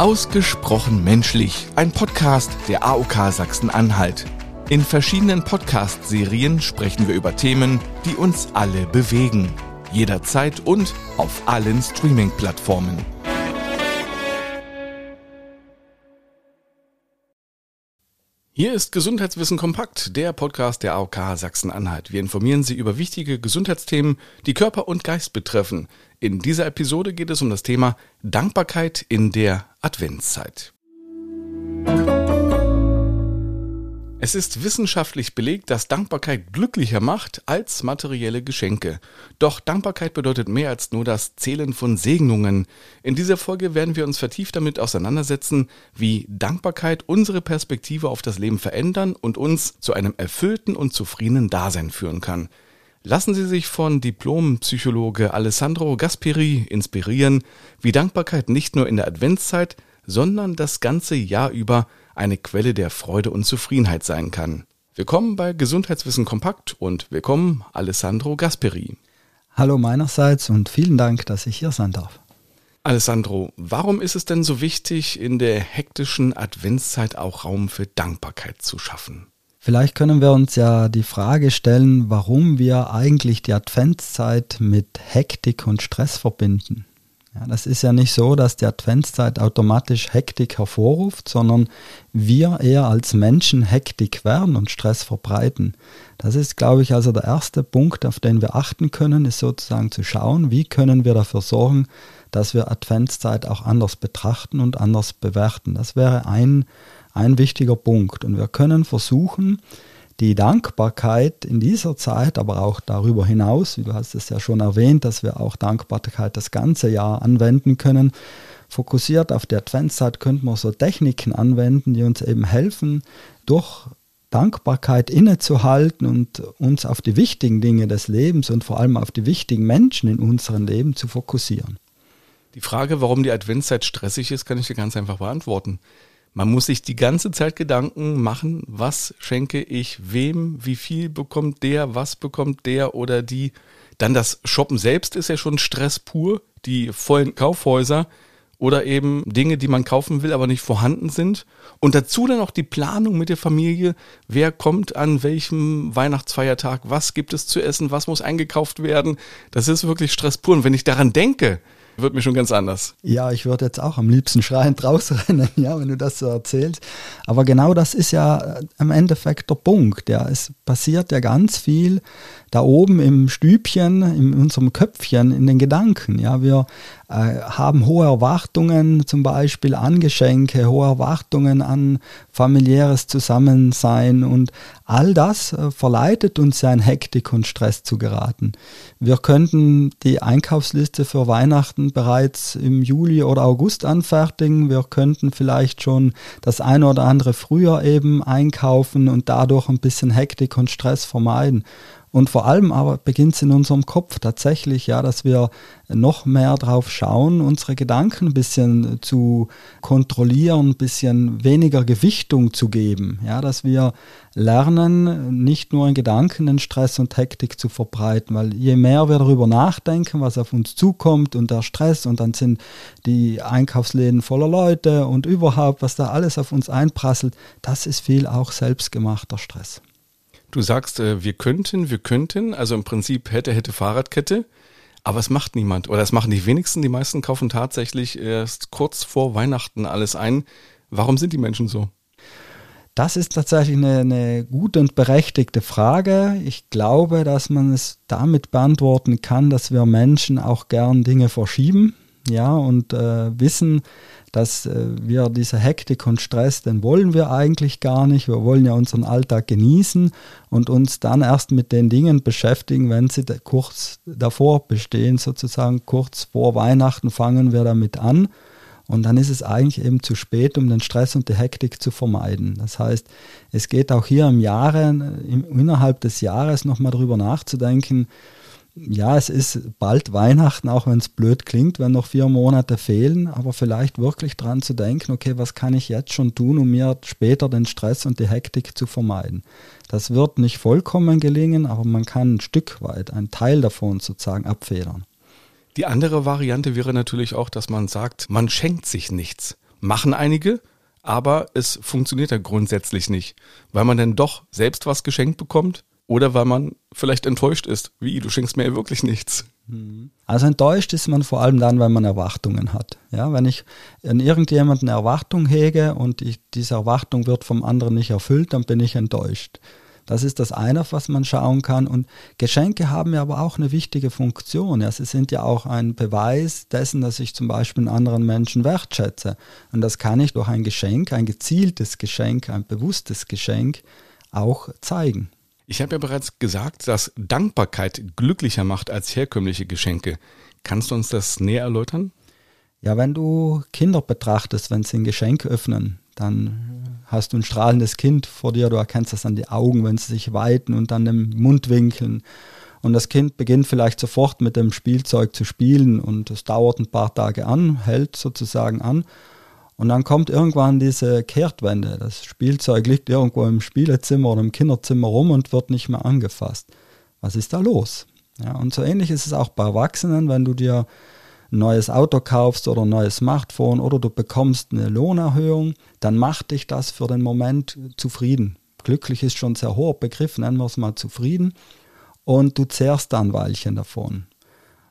Ausgesprochen menschlich, ein Podcast der AOK Sachsen-Anhalt. In verschiedenen Podcast-Serien sprechen wir über Themen, die uns alle bewegen. Jederzeit und auf allen Streaming-Plattformen. Hier ist Gesundheitswissen kompakt, der Podcast der AOK Sachsen-Anhalt. Wir informieren Sie über wichtige Gesundheitsthemen, die Körper und Geist betreffen. In dieser Episode geht es um das Thema Dankbarkeit in der Adventszeit. Es ist wissenschaftlich belegt, dass Dankbarkeit glücklicher macht als materielle Geschenke. Doch Dankbarkeit bedeutet mehr als nur das Zählen von Segnungen. In dieser Folge werden wir uns vertieft damit auseinandersetzen, wie Dankbarkeit unsere Perspektive auf das Leben verändern und uns zu einem erfüllten und zufriedenen Dasein führen kann. Lassen Sie sich von Diplompsychologe Alessandro Gasperi inspirieren, wie Dankbarkeit nicht nur in der Adventszeit, sondern das ganze Jahr über eine Quelle der Freude und Zufriedenheit sein kann. Willkommen bei Gesundheitswissen Kompakt und willkommen Alessandro Gasperi. Hallo meinerseits und vielen Dank, dass ich hier sein darf. Alessandro, warum ist es denn so wichtig, in der hektischen Adventszeit auch Raum für Dankbarkeit zu schaffen? Vielleicht können wir uns ja die Frage stellen, warum wir eigentlich die Adventszeit mit Hektik und Stress verbinden. Ja, das ist ja nicht so, dass die Adventszeit automatisch Hektik hervorruft, sondern wir eher als Menschen Hektik werden und Stress verbreiten. Das ist, glaube ich, also der erste Punkt, auf den wir achten können, ist sozusagen zu schauen, wie können wir dafür sorgen, dass wir Adventszeit auch anders betrachten und anders bewerten. Das wäre ein, ein wichtiger Punkt. Und wir können versuchen, die Dankbarkeit in dieser Zeit, aber auch darüber hinaus, wie du hast es ja schon erwähnt, dass wir auch Dankbarkeit das ganze Jahr anwenden können. Fokussiert auf die Adventszeit könnten wir so Techniken anwenden, die uns eben helfen, durch Dankbarkeit innezuhalten und uns auf die wichtigen Dinge des Lebens und vor allem auf die wichtigen Menschen in unserem Leben zu fokussieren. Die Frage, warum die Adventszeit stressig ist, kann ich dir ganz einfach beantworten. Man muss sich die ganze Zeit Gedanken machen, was schenke ich wem, wie viel bekommt der, was bekommt der oder die. Dann das Shoppen selbst ist ja schon Stress pur, die vollen Kaufhäuser oder eben Dinge, die man kaufen will, aber nicht vorhanden sind. Und dazu dann auch die Planung mit der Familie. Wer kommt an welchem Weihnachtsfeiertag? Was gibt es zu essen? Was muss eingekauft werden? Das ist wirklich Stress pur. Und wenn ich daran denke, wird mir schon ganz anders. Ja, ich würde jetzt auch am liebsten schreiend rausrennen, ja, wenn du das so erzählst. Aber genau das ist ja äh, im Endeffekt der Punkt. Ja. Es passiert ja ganz viel da oben im Stübchen, in unserem Köpfchen, in den Gedanken. Ja, wir äh, haben hohe Erwartungen zum Beispiel an Geschenke, hohe Erwartungen an familiäres Zusammensein und all das äh, verleitet uns ja in Hektik und Stress zu geraten. Wir könnten die Einkaufsliste für Weihnachten bereits im Juli oder August anfertigen. Wir könnten vielleicht schon das eine oder andere früher eben einkaufen und dadurch ein bisschen Hektik und Stress vermeiden. Und vor allem aber beginnt es in unserem Kopf tatsächlich, ja, dass wir noch mehr drauf schauen, unsere Gedanken ein bisschen zu kontrollieren, ein bisschen weniger Gewichtung zu geben, ja, dass wir lernen, nicht nur in Gedanken den Stress und Hektik zu verbreiten, weil je mehr wir darüber nachdenken, was auf uns zukommt und der Stress und dann sind die Einkaufsläden voller Leute und überhaupt, was da alles auf uns einprasselt, das ist viel auch selbstgemachter Stress. Du sagst, äh, wir könnten, wir könnten, also im Prinzip hätte, hätte Fahrradkette, aber es macht niemand oder es machen die wenigsten. Die meisten kaufen tatsächlich erst kurz vor Weihnachten alles ein. Warum sind die Menschen so? Das ist tatsächlich eine, eine, gute und berechtigte Frage. Ich glaube, dass man es damit beantworten kann, dass wir Menschen auch gern Dinge verschieben, ja, und äh, wissen, dass äh, wir diese Hektik und Stress, den wollen wir eigentlich gar nicht. Wir wollen ja unseren Alltag genießen und uns dann erst mit den Dingen beschäftigen, wenn sie kurz davor bestehen, sozusagen kurz vor Weihnachten fangen wir damit an. Und dann ist es eigentlich eben zu spät, um den Stress und die Hektik zu vermeiden. Das heißt, es geht auch hier im Jahre, im, innerhalb des Jahres nochmal darüber nachzudenken, ja, es ist bald Weihnachten, auch wenn es blöd klingt, wenn noch vier Monate fehlen, aber vielleicht wirklich dran zu denken, okay, was kann ich jetzt schon tun, um mir später den Stress und die Hektik zu vermeiden. Das wird nicht vollkommen gelingen, aber man kann ein Stück weit, einen Teil davon sozusagen abfedern. Die andere Variante wäre natürlich auch, dass man sagt, man schenkt sich nichts. machen einige, aber es funktioniert ja grundsätzlich nicht, weil man dann doch selbst was geschenkt bekommt oder weil man vielleicht enttäuscht ist. Wie, du schenkst mir ja wirklich nichts. Mhm. Also enttäuscht ist man vor allem dann, wenn man Erwartungen hat. Ja, wenn ich an irgendjemanden eine Erwartung hege und ich, diese Erwartung wird vom anderen nicht erfüllt, dann bin ich enttäuscht. Das ist das eine, auf was man schauen kann. Und Geschenke haben ja aber auch eine wichtige Funktion. Ja, sie sind ja auch ein Beweis dessen, dass ich zum Beispiel einen anderen Menschen wertschätze. Und das kann ich durch ein Geschenk, ein gezieltes Geschenk, ein bewusstes Geschenk auch zeigen. Ich habe ja bereits gesagt, dass Dankbarkeit glücklicher macht als herkömmliche Geschenke. Kannst du uns das näher erläutern? Ja, wenn du Kinder betrachtest, wenn sie ein Geschenk öffnen, dann hast du ein strahlendes Kind vor dir, du erkennst das an die Augen, wenn sie sich weiten und an den Mundwinkeln. Und das Kind beginnt vielleicht sofort mit dem Spielzeug zu spielen und es dauert ein paar Tage an, hält sozusagen an. Und dann kommt irgendwann diese Kehrtwende. Das Spielzeug liegt irgendwo im Spielezimmer oder im Kinderzimmer rum und wird nicht mehr angefasst. Was ist da los? Ja, und so ähnlich ist es auch bei Erwachsenen, wenn du dir ein neues Auto kaufst oder ein neues Smartphone oder du bekommst eine Lohnerhöhung, dann macht dich das für den Moment zufrieden. Glücklich ist schon ein sehr hoher Begriff, nennen wir es mal zufrieden. Und du zehrst dann ein Weilchen davon.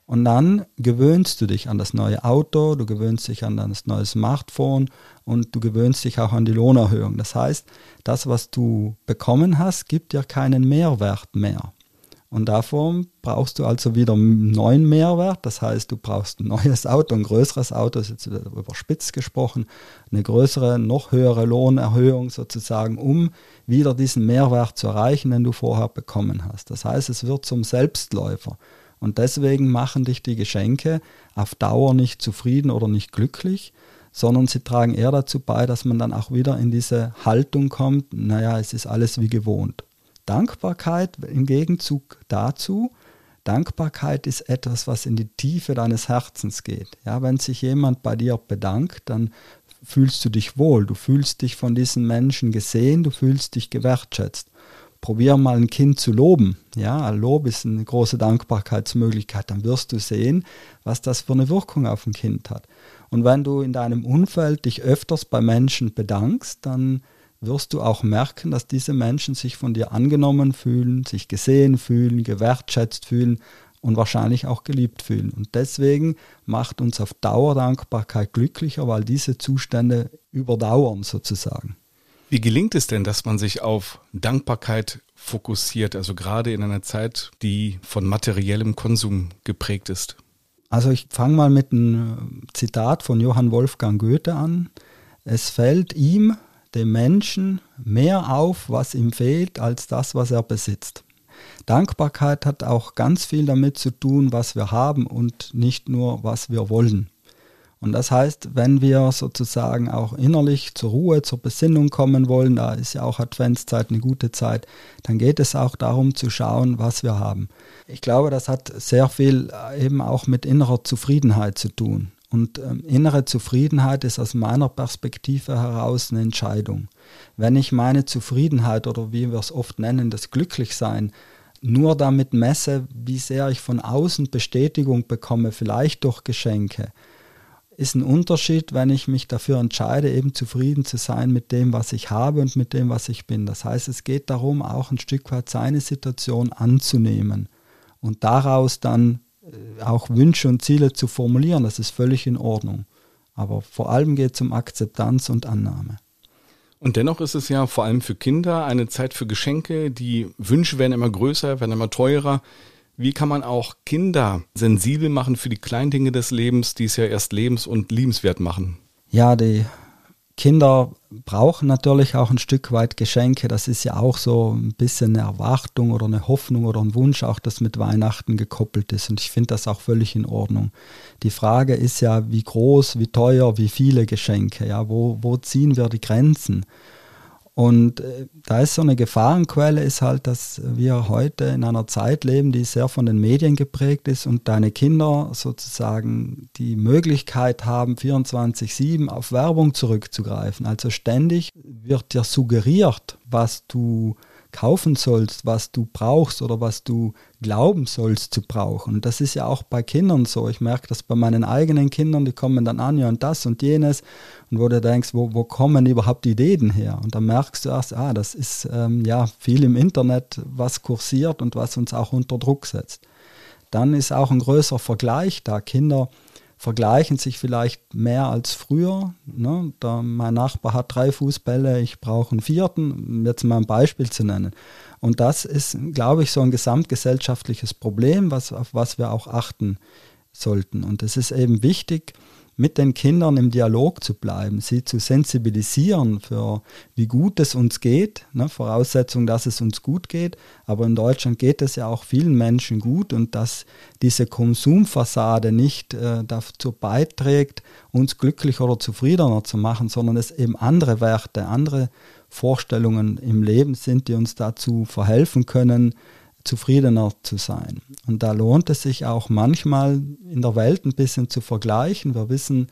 Und dann gewöhnst du dich an das neue Auto, du gewöhnst dich an das neue Smartphone und du gewöhnst dich auch an die Lohnerhöhung. Das heißt, das, was du bekommen hast, gibt dir keinen Mehrwert mehr. Und davon brauchst du also wieder einen neuen Mehrwert. Das heißt, du brauchst ein neues Auto, ein größeres Auto, ist jetzt überspitzt gesprochen, eine größere, noch höhere Lohnerhöhung sozusagen, um wieder diesen Mehrwert zu erreichen, den du vorher bekommen hast. Das heißt, es wird zum Selbstläufer. Und deswegen machen dich die Geschenke auf Dauer nicht zufrieden oder nicht glücklich, sondern sie tragen eher dazu bei, dass man dann auch wieder in diese Haltung kommt, naja, es ist alles wie gewohnt. Dankbarkeit im Gegenzug dazu, Dankbarkeit ist etwas, was in die Tiefe deines Herzens geht. Ja, wenn sich jemand bei dir bedankt, dann fühlst du dich wohl, du fühlst dich von diesen Menschen gesehen, du fühlst dich gewertschätzt probier mal ein Kind zu loben. Ja, Lob ist eine große Dankbarkeitsmöglichkeit. Dann wirst du sehen, was das für eine Wirkung auf ein Kind hat. Und wenn du in deinem Umfeld dich öfters bei Menschen bedankst, dann wirst du auch merken, dass diese Menschen sich von dir angenommen fühlen, sich gesehen fühlen, gewertschätzt fühlen und wahrscheinlich auch geliebt fühlen. Und deswegen macht uns auf Dauer Dankbarkeit glücklicher, weil diese Zustände überdauern sozusagen. Wie gelingt es denn, dass man sich auf Dankbarkeit fokussiert, also gerade in einer Zeit, die von materiellem Konsum geprägt ist? Also ich fange mal mit einem Zitat von Johann Wolfgang Goethe an. Es fällt ihm, dem Menschen, mehr auf, was ihm fehlt, als das, was er besitzt. Dankbarkeit hat auch ganz viel damit zu tun, was wir haben und nicht nur, was wir wollen. Und das heißt, wenn wir sozusagen auch innerlich zur Ruhe, zur Besinnung kommen wollen, da ist ja auch Adventszeit eine gute Zeit, dann geht es auch darum zu schauen, was wir haben. Ich glaube, das hat sehr viel eben auch mit innerer Zufriedenheit zu tun. Und ähm, innere Zufriedenheit ist aus meiner Perspektive heraus eine Entscheidung. Wenn ich meine Zufriedenheit oder wie wir es oft nennen, das Glücklichsein, nur damit messe, wie sehr ich von außen Bestätigung bekomme, vielleicht durch Geschenke, ist ein Unterschied, wenn ich mich dafür entscheide, eben zufrieden zu sein mit dem, was ich habe und mit dem, was ich bin. Das heißt, es geht darum, auch ein Stück weit seine Situation anzunehmen und daraus dann äh, auch Wünsche und Ziele zu formulieren. Das ist völlig in Ordnung. Aber vor allem geht es um Akzeptanz und Annahme. Und dennoch ist es ja vor allem für Kinder eine Zeit für Geschenke. Die Wünsche werden immer größer, werden immer teurer. Wie kann man auch Kinder sensibel machen für die kleinen Dinge des Lebens, die es ja erst lebens- und liebenswert machen? Ja, die Kinder brauchen natürlich auch ein Stück weit Geschenke. Das ist ja auch so ein bisschen eine Erwartung oder eine Hoffnung oder ein Wunsch, auch das mit Weihnachten gekoppelt ist. Und ich finde das auch völlig in Ordnung. Die Frage ist ja, wie groß, wie teuer, wie viele Geschenke. Ja, wo, wo ziehen wir die Grenzen? Und äh, da ist so eine Gefahrenquelle, ist halt, dass wir heute in einer Zeit leben, die sehr von den Medien geprägt ist und deine Kinder sozusagen die Möglichkeit haben, 24-7 auf Werbung zurückzugreifen. Also ständig wird dir suggeriert, was du kaufen sollst, was du brauchst oder was du glauben sollst zu brauchen. Und das ist ja auch bei Kindern so. Ich merke das bei meinen eigenen Kindern, die kommen dann an, ja und das und jenes. Und wo du denkst, wo, wo kommen überhaupt die Ideen her? Und dann merkst du erst, ah, das ist ähm, ja viel im Internet, was kursiert und was uns auch unter Druck setzt. Dann ist auch ein größerer Vergleich da. Kinder vergleichen sich vielleicht mehr als früher. Ne? Da mein Nachbar hat drei Fußbälle, ich brauche einen vierten, um jetzt mal ein Beispiel zu nennen. Und das ist, glaube ich, so ein gesamtgesellschaftliches Problem, was, auf was wir auch achten sollten. Und es ist eben wichtig, mit den Kindern im Dialog zu bleiben, sie zu sensibilisieren für wie gut es uns geht, ne, Voraussetzung, dass es uns gut geht, aber in Deutschland geht es ja auch vielen Menschen gut und dass diese Konsumfassade nicht äh, dazu beiträgt, uns glücklicher oder zufriedener zu machen, sondern es eben andere Werte, andere Vorstellungen im Leben sind, die uns dazu verhelfen können, zufriedener zu sein. Und da lohnt es sich auch manchmal in der Welt ein bisschen zu vergleichen. Wir wissen,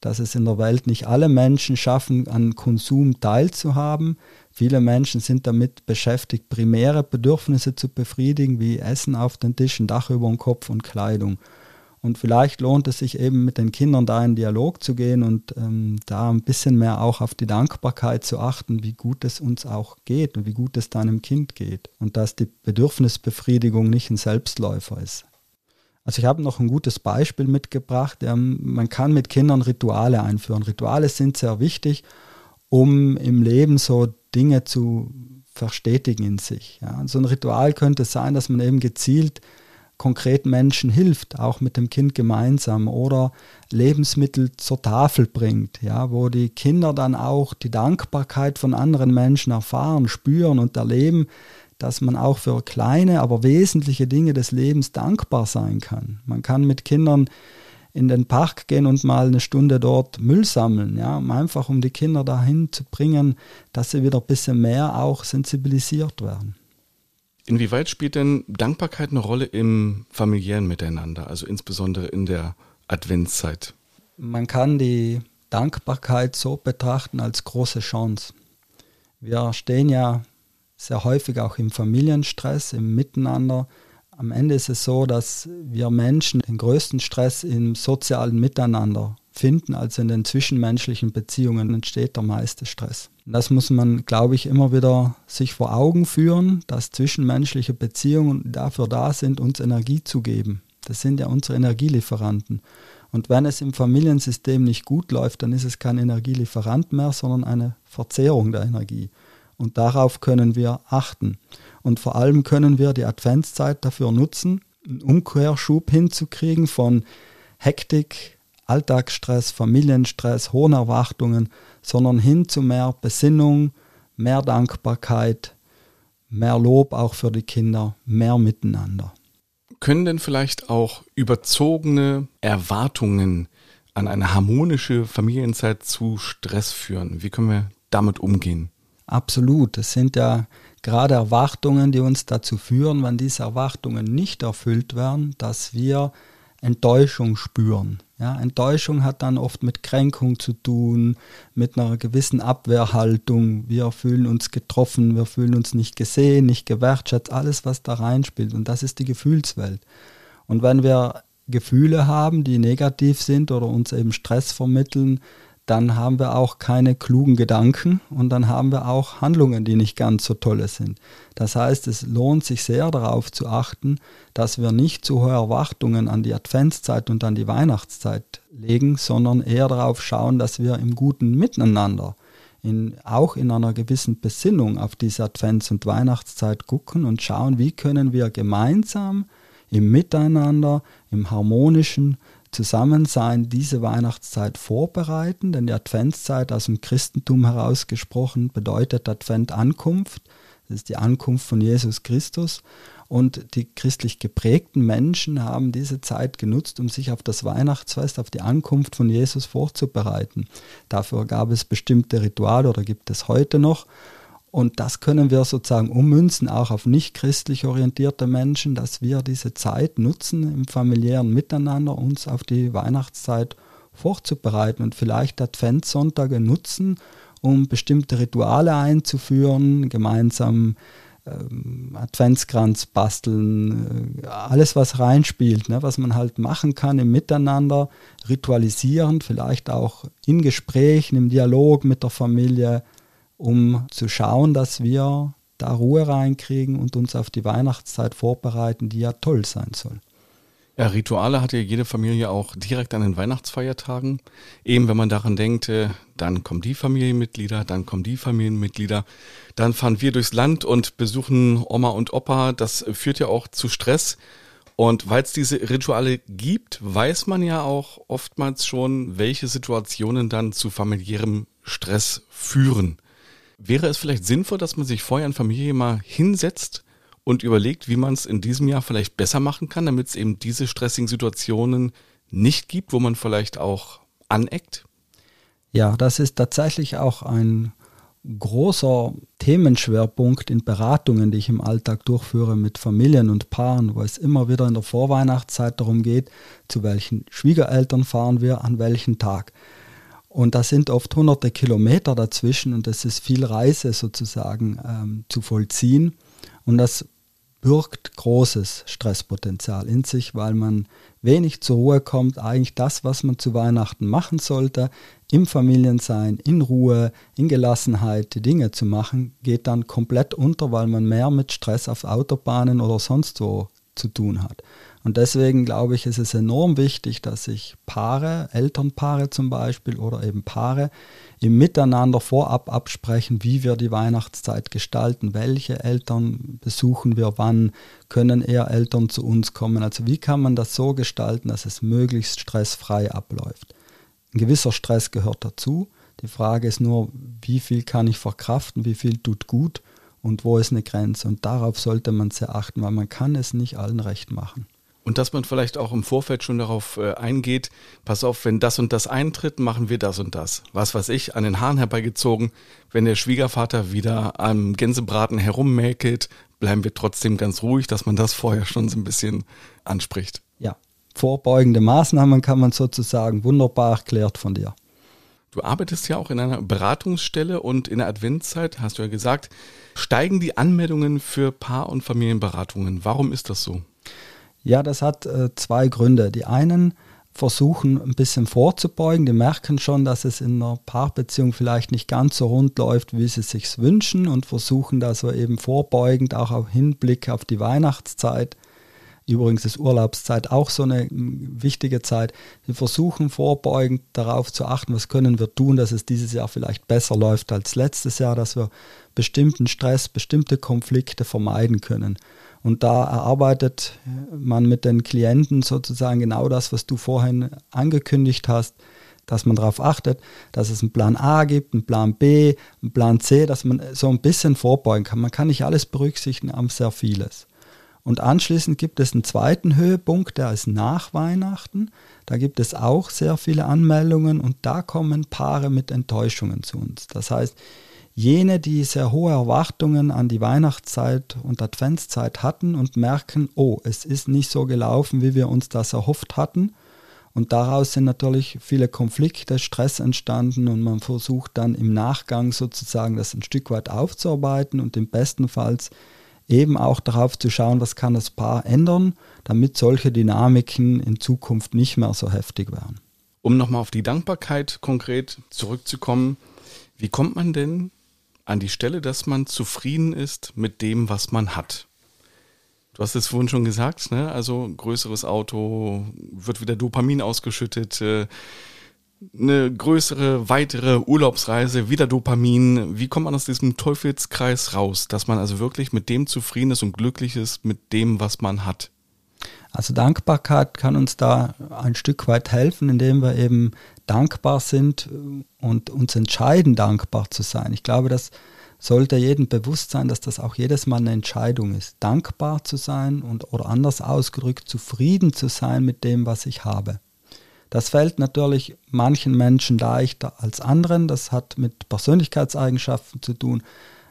dass es in der Welt nicht alle Menschen schaffen, an Konsum teilzuhaben. Viele Menschen sind damit beschäftigt, primäre Bedürfnisse zu befriedigen, wie Essen auf den Tischen, Dach über dem Kopf und Kleidung. Und vielleicht lohnt es sich eben mit den Kindern da in Dialog zu gehen und ähm, da ein bisschen mehr auch auf die Dankbarkeit zu achten, wie gut es uns auch geht und wie gut es deinem Kind geht. Und dass die Bedürfnisbefriedigung nicht ein Selbstläufer ist. Also ich habe noch ein gutes Beispiel mitgebracht. Ähm, man kann mit Kindern Rituale einführen. Rituale sind sehr wichtig, um im Leben so Dinge zu verstetigen in sich. Ja. So ein Ritual könnte sein, dass man eben gezielt konkret Menschen hilft, auch mit dem Kind gemeinsam oder Lebensmittel zur Tafel bringt, ja, wo die Kinder dann auch die Dankbarkeit von anderen Menschen erfahren, spüren und erleben, dass man auch für kleine, aber wesentliche Dinge des Lebens dankbar sein kann. Man kann mit Kindern in den Park gehen und mal eine Stunde dort Müll sammeln, ja, einfach um die Kinder dahin zu bringen, dass sie wieder ein bisschen mehr auch sensibilisiert werden. Inwieweit spielt denn Dankbarkeit eine Rolle im familiären Miteinander, also insbesondere in der Adventszeit? Man kann die Dankbarkeit so betrachten als große Chance. Wir stehen ja sehr häufig auch im Familienstress, im Miteinander. Am Ende ist es so, dass wir Menschen den größten Stress im sozialen Miteinander finden, also in den zwischenmenschlichen Beziehungen entsteht der meiste Stress. Das muss man, glaube ich, immer wieder sich vor Augen führen, dass zwischenmenschliche Beziehungen dafür da sind, uns Energie zu geben. Das sind ja unsere Energielieferanten. Und wenn es im Familiensystem nicht gut läuft, dann ist es kein Energielieferant mehr, sondern eine Verzehrung der Energie. Und darauf können wir achten. Und vor allem können wir die Adventszeit dafür nutzen, einen Umkehrschub hinzukriegen von Hektik, Alltagsstress, Familienstress, hohen Erwartungen, sondern hin zu mehr Besinnung, mehr Dankbarkeit, mehr Lob auch für die Kinder, mehr Miteinander. Können denn vielleicht auch überzogene Erwartungen an eine harmonische Familienzeit zu Stress führen? Wie können wir damit umgehen? Absolut. Es sind ja gerade Erwartungen, die uns dazu führen, wenn diese Erwartungen nicht erfüllt werden, dass wir Enttäuschung spüren. Ja, Enttäuschung hat dann oft mit Kränkung zu tun, mit einer gewissen Abwehrhaltung. Wir fühlen uns getroffen, wir fühlen uns nicht gesehen, nicht gewertschätzt, alles, was da reinspielt. Und das ist die Gefühlswelt. Und wenn wir Gefühle haben, die negativ sind oder uns eben Stress vermitteln, dann haben wir auch keine klugen Gedanken und dann haben wir auch Handlungen, die nicht ganz so tolle sind. Das heißt, es lohnt sich sehr darauf zu achten, dass wir nicht zu hohe Erwartungen an die Adventszeit und an die Weihnachtszeit legen, sondern eher darauf schauen, dass wir im guten Miteinander, in, auch in einer gewissen Besinnung auf diese Advents- und Weihnachtszeit gucken und schauen, wie können wir gemeinsam im Miteinander, im harmonischen Zusammensein diese Weihnachtszeit vorbereiten, denn die Adventszeit aus dem Christentum herausgesprochen bedeutet Advent Ankunft. Das ist die Ankunft von Jesus Christus. Und die christlich geprägten Menschen haben diese Zeit genutzt, um sich auf das Weihnachtsfest, auf die Ankunft von Jesus vorzubereiten. Dafür gab es bestimmte Rituale oder gibt es heute noch. Und das können wir sozusagen ummünzen, auch auf nicht christlich orientierte Menschen, dass wir diese Zeit nutzen, im familiären Miteinander uns auf die Weihnachtszeit vorzubereiten und vielleicht Adventssonntage nutzen, um bestimmte Rituale einzuführen, gemeinsam ähm, Adventskranz basteln, äh, alles was reinspielt, ne, was man halt machen kann im Miteinander, ritualisieren, vielleicht auch in Gesprächen, im Dialog mit der Familie, um zu schauen, dass wir da Ruhe reinkriegen und uns auf die Weihnachtszeit vorbereiten, die ja toll sein soll. Ja, Rituale hat ja jede Familie auch direkt an den Weihnachtsfeiertagen. Eben wenn man daran denkt, äh, dann kommen die Familienmitglieder, dann kommen die Familienmitglieder, dann fahren wir durchs Land und besuchen Oma und Opa. Das führt ja auch zu Stress. Und weil es diese Rituale gibt, weiß man ja auch oftmals schon, welche Situationen dann zu familiärem Stress führen. Wäre es vielleicht sinnvoll, dass man sich vorher in Familie mal hinsetzt und überlegt, wie man es in diesem Jahr vielleicht besser machen kann, damit es eben diese stressigen Situationen nicht gibt, wo man vielleicht auch aneckt? Ja, das ist tatsächlich auch ein großer Themenschwerpunkt in Beratungen, die ich im Alltag durchführe mit Familien und Paaren, wo es immer wieder in der Vorweihnachtszeit darum geht, zu welchen Schwiegereltern fahren wir an welchem Tag. Und da sind oft hunderte Kilometer dazwischen und es ist viel Reise sozusagen ähm, zu vollziehen. Und das birgt großes Stresspotenzial in sich, weil man wenig zur Ruhe kommt, eigentlich das, was man zu Weihnachten machen sollte, im Familiensein, in Ruhe, in Gelassenheit die Dinge zu machen, geht dann komplett unter, weil man mehr mit Stress auf Autobahnen oder sonst wo zu tun hat. Und deswegen glaube ich, ist es enorm wichtig, dass sich Paare, Elternpaare zum Beispiel oder eben Paare im Miteinander vorab absprechen, wie wir die Weihnachtszeit gestalten, welche Eltern besuchen wir wann, können eher Eltern zu uns kommen. Also wie kann man das so gestalten, dass es möglichst stressfrei abläuft. Ein gewisser Stress gehört dazu. Die Frage ist nur, wie viel kann ich verkraften, wie viel tut gut und wo ist eine Grenze. Und darauf sollte man sehr achten, weil man kann es nicht allen recht machen. Und dass man vielleicht auch im Vorfeld schon darauf äh, eingeht, pass auf, wenn das und das eintritt, machen wir das und das. Was weiß ich, an den Haaren herbeigezogen, wenn der Schwiegervater wieder am Gänsebraten herummäkelt, bleiben wir trotzdem ganz ruhig, dass man das vorher schon so ein bisschen anspricht. Ja, vorbeugende Maßnahmen kann man sozusagen wunderbar erklärt von dir. Du arbeitest ja auch in einer Beratungsstelle und in der Adventszeit, hast du ja gesagt, steigen die Anmeldungen für Paar- und Familienberatungen. Warum ist das so? Ja, das hat äh, zwei Gründe. Die einen versuchen ein bisschen vorzubeugen, die merken schon, dass es in einer Paarbeziehung vielleicht nicht ganz so rund läuft, wie sie sich wünschen und versuchen da so eben vorbeugend auch auf Hinblick auf die Weihnachtszeit Übrigens ist Urlaubszeit auch so eine wichtige Zeit. Wir versuchen vorbeugend darauf zu achten, was können wir tun, dass es dieses Jahr vielleicht besser läuft als letztes Jahr, dass wir bestimmten Stress, bestimmte Konflikte vermeiden können. Und da erarbeitet man mit den Klienten sozusagen genau das, was du vorhin angekündigt hast, dass man darauf achtet, dass es einen Plan A gibt, einen Plan B, einen Plan C, dass man so ein bisschen vorbeugen kann. Man kann nicht alles berücksichtigen, aber sehr vieles. Und anschließend gibt es einen zweiten Höhepunkt, der ist nach Weihnachten. Da gibt es auch sehr viele Anmeldungen und da kommen Paare mit Enttäuschungen zu uns. Das heißt, jene, die sehr hohe Erwartungen an die Weihnachtszeit und Adventszeit hatten und merken, oh, es ist nicht so gelaufen, wie wir uns das erhofft hatten. Und daraus sind natürlich viele Konflikte, Stress entstanden und man versucht dann im Nachgang sozusagen das ein Stück weit aufzuarbeiten und im besten Fall eben auch darauf zu schauen, was kann das Paar ändern, damit solche Dynamiken in Zukunft nicht mehr so heftig werden. Um nochmal auf die Dankbarkeit konkret zurückzukommen, wie kommt man denn an die Stelle, dass man zufrieden ist mit dem, was man hat? Du hast es vorhin schon gesagt, ne? also größeres Auto, wird wieder Dopamin ausgeschüttet, äh, eine größere, weitere Urlaubsreise, wieder Dopamin. Wie kommt man aus diesem Teufelskreis raus, dass man also wirklich mit dem zufrieden ist und glücklich ist mit dem, was man hat? Also Dankbarkeit kann uns da ein Stück weit helfen, indem wir eben dankbar sind und uns entscheiden, dankbar zu sein. Ich glaube, das sollte jedem bewusst sein, dass das auch jedes Mal eine Entscheidung ist, dankbar zu sein und oder anders ausgedrückt, zufrieden zu sein mit dem, was ich habe. Das fällt natürlich manchen Menschen leichter als anderen. Das hat mit Persönlichkeitseigenschaften zu tun.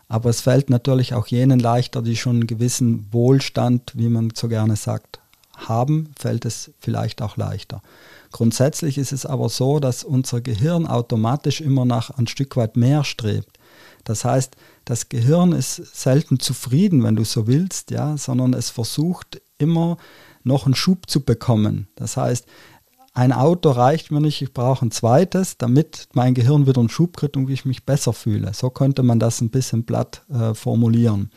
Aber es fällt natürlich auch jenen leichter, die schon einen gewissen Wohlstand, wie man so gerne sagt, haben, fällt es vielleicht auch leichter. Grundsätzlich ist es aber so, dass unser Gehirn automatisch immer nach ein Stück weit mehr strebt. Das heißt, das Gehirn ist selten zufrieden, wenn du so willst, ja, sondern es versucht immer noch einen Schub zu bekommen. Das heißt, ein Auto reicht mir nicht, ich brauche ein zweites, damit mein Gehirn wieder einen Schub kriegt und ich mich besser fühle. So könnte man das ein bisschen platt äh, formulieren.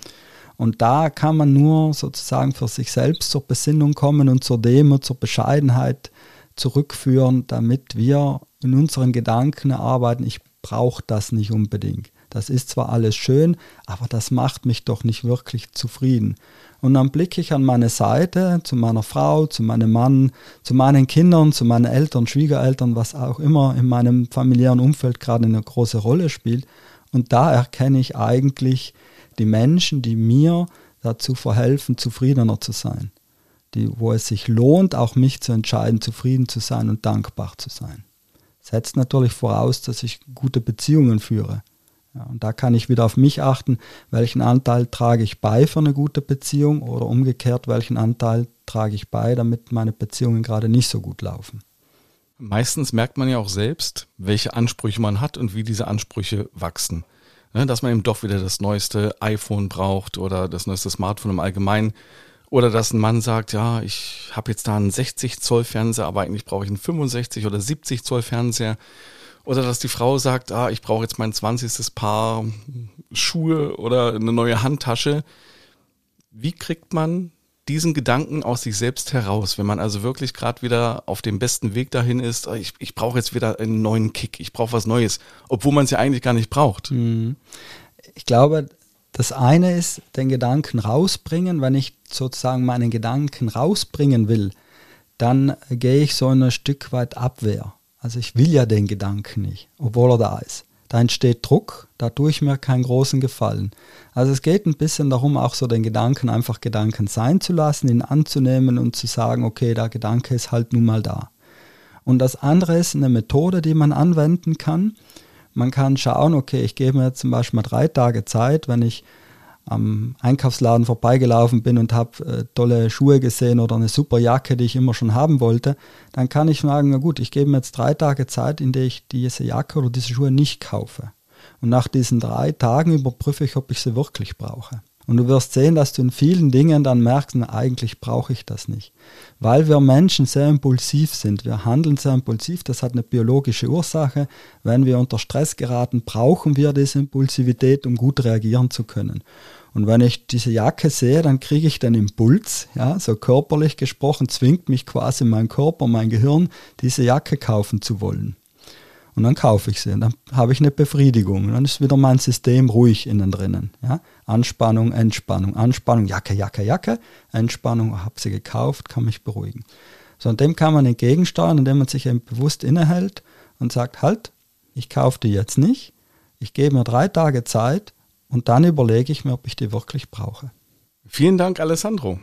Und da kann man nur sozusagen für sich selbst zur Besinnung kommen und zur Demut, zur Bescheidenheit zurückführen, damit wir in unseren Gedanken arbeiten, ich brauche das nicht unbedingt. Das ist zwar alles schön, aber das macht mich doch nicht wirklich zufrieden. Und dann blicke ich an meine Seite, zu meiner Frau, zu meinem Mann, zu meinen Kindern, zu meinen Eltern, Schwiegereltern, was auch immer in meinem familiären Umfeld gerade eine große Rolle spielt. Und da erkenne ich eigentlich die Menschen, die mir dazu verhelfen, zufriedener zu sein. Die, wo es sich lohnt, auch mich zu entscheiden, zufrieden zu sein und dankbar zu sein. Setzt natürlich voraus, dass ich gute Beziehungen führe. Ja, und da kann ich wieder auf mich achten, welchen Anteil trage ich bei für eine gute Beziehung oder umgekehrt, welchen Anteil trage ich bei, damit meine Beziehungen gerade nicht so gut laufen. Meistens merkt man ja auch selbst, welche Ansprüche man hat und wie diese Ansprüche wachsen ne, dass man eben doch wieder das neueste iPhone braucht oder das neueste Smartphone im Allgemeinen. Oder dass ein Mann sagt, ja, ich habe jetzt da einen 60 Zoll Fernseher, aber eigentlich brauche ich einen 65 oder 70 Zoll Fernseher. Oder dass die Frau sagt, ah, ich brauche jetzt mein 20. Paar Schuhe oder eine neue Handtasche. Wie kriegt man diesen Gedanken aus sich selbst heraus, wenn man also wirklich gerade wieder auf dem besten Weg dahin ist, ich, ich brauche jetzt wieder einen neuen Kick, ich brauche was Neues, obwohl man es ja eigentlich gar nicht braucht. Mhm. Ich glaube, das eine ist den Gedanken rausbringen. Wenn ich sozusagen meinen Gedanken rausbringen will, dann gehe ich so ein Stück weit Abwehr. Also ich will ja den Gedanken nicht, obwohl er da ist da entsteht Druck, da tue ich mir keinen großen Gefallen. Also es geht ein bisschen darum, auch so den Gedanken einfach Gedanken sein zu lassen, ihn anzunehmen und zu sagen, okay, der Gedanke ist halt nun mal da. Und das andere ist eine Methode, die man anwenden kann. Man kann schauen, okay, ich gebe mir zum Beispiel mal drei Tage Zeit, wenn ich am Einkaufsladen vorbeigelaufen bin und habe äh, tolle Schuhe gesehen oder eine super Jacke, die ich immer schon haben wollte, dann kann ich sagen, na gut, ich gebe mir jetzt drei Tage Zeit, in der ich diese Jacke oder diese Schuhe nicht kaufe. Und nach diesen drei Tagen überprüfe ich, ob ich sie wirklich brauche. Und du wirst sehen, dass du in vielen Dingen dann merkst, na, eigentlich brauche ich das nicht. Weil wir Menschen sehr impulsiv sind. Wir handeln sehr impulsiv. Das hat eine biologische Ursache. Wenn wir unter Stress geraten, brauchen wir diese Impulsivität, um gut reagieren zu können. Und wenn ich diese Jacke sehe, dann kriege ich den Impuls, ja, so körperlich gesprochen, zwingt mich quasi mein Körper, mein Gehirn, diese Jacke kaufen zu wollen. Und dann kaufe ich sie und dann habe ich eine Befriedigung. Und dann ist wieder mein System ruhig innen drinnen. Ja? Anspannung, Entspannung, Anspannung, Jacke, Jacke, Jacke, Entspannung, habe sie gekauft, kann mich beruhigen. So, und dem kann man entgegensteuern, indem man sich eben bewusst innehält und sagt, halt, ich kaufe die jetzt nicht, ich gebe mir drei Tage Zeit und dann überlege ich mir, ob ich die wirklich brauche. Vielen Dank, Alessandro.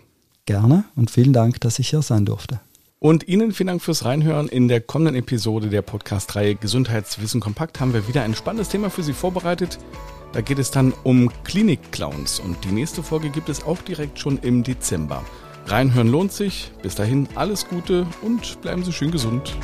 Gerne und vielen Dank, dass ich hier sein durfte. Und Ihnen vielen Dank fürs Reinhören. In der kommenden Episode der Podcast-Reihe Gesundheitswissen kompakt haben wir wieder ein spannendes Thema für Sie vorbereitet. Da geht es dann um Klinik-Clowns und die nächste Folge gibt es auch direkt schon im Dezember. Reinhören lohnt sich. Bis dahin alles Gute und bleiben Sie schön gesund.